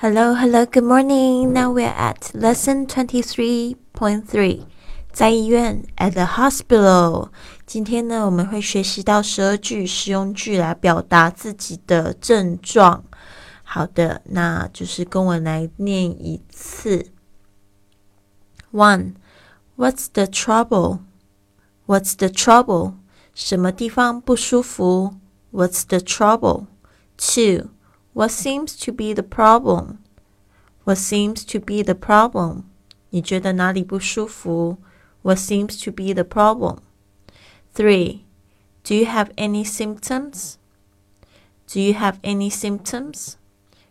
Hello, hello, good morning. Now we're at lesson twenty three point three. 在医院 at the hospital。今天呢，我们会学习到十二句实用句来表达自己的症状。好的，那就是跟我来念一次。One, what's the trouble? What's the trouble? 什么地方不舒服？What's the trouble? Two, what seems to be the problem? What seems to be the problem? 你觉得哪里不舒服？What seems to be the problem? Three, do you have any symptoms? Do you have any symptoms?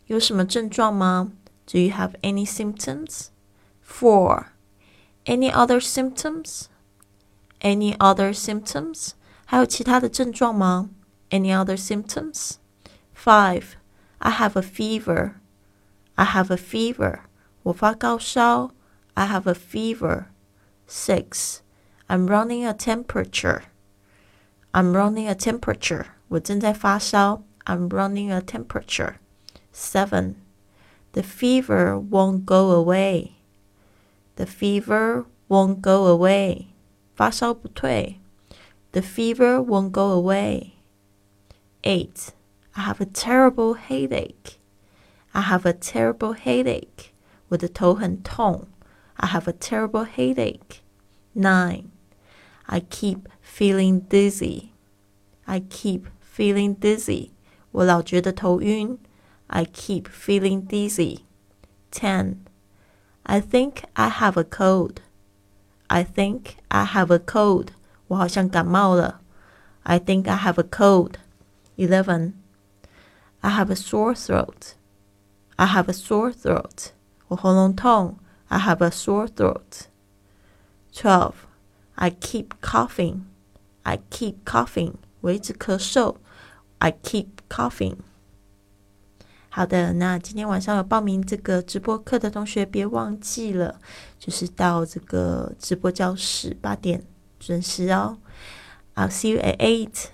有什么症状吗？Do you have any symptoms? Four, any other symptoms? Any other symptoms? 还有其他的症状吗？Any other symptoms? Five, I have a fever. I have a fever. 我发高烧。I have a fever. Six, I'm running a temperature. I'm running a temperature. 我正在发烧。I'm running a temperature. Seven, the fever won't go away. The fever won't go away. 发烧不退。The fever won't go away. Eight, I have a terrible headache. I have a terrible headache. 我的头很痛。I have a terrible headache. Nine, I keep feeling dizzy. I keep feeling dizzy. 我老觉得头晕。I keep feeling dizzy. Ten, I think I have a cold. I think I have a cold. 我好像感冒了。I think I have a cold. Eleven, I have a sore throat. I have a sore throat. 我喉咙痛。I have a sore throat. Twelve, I keep coughing. I keep coughing. 我一直咳嗽。I keep coughing. 好的，那今天晚上有报名这个直播课的同学，别忘记了，就是到这个直播教室八点准时哦。I'll see you at eight.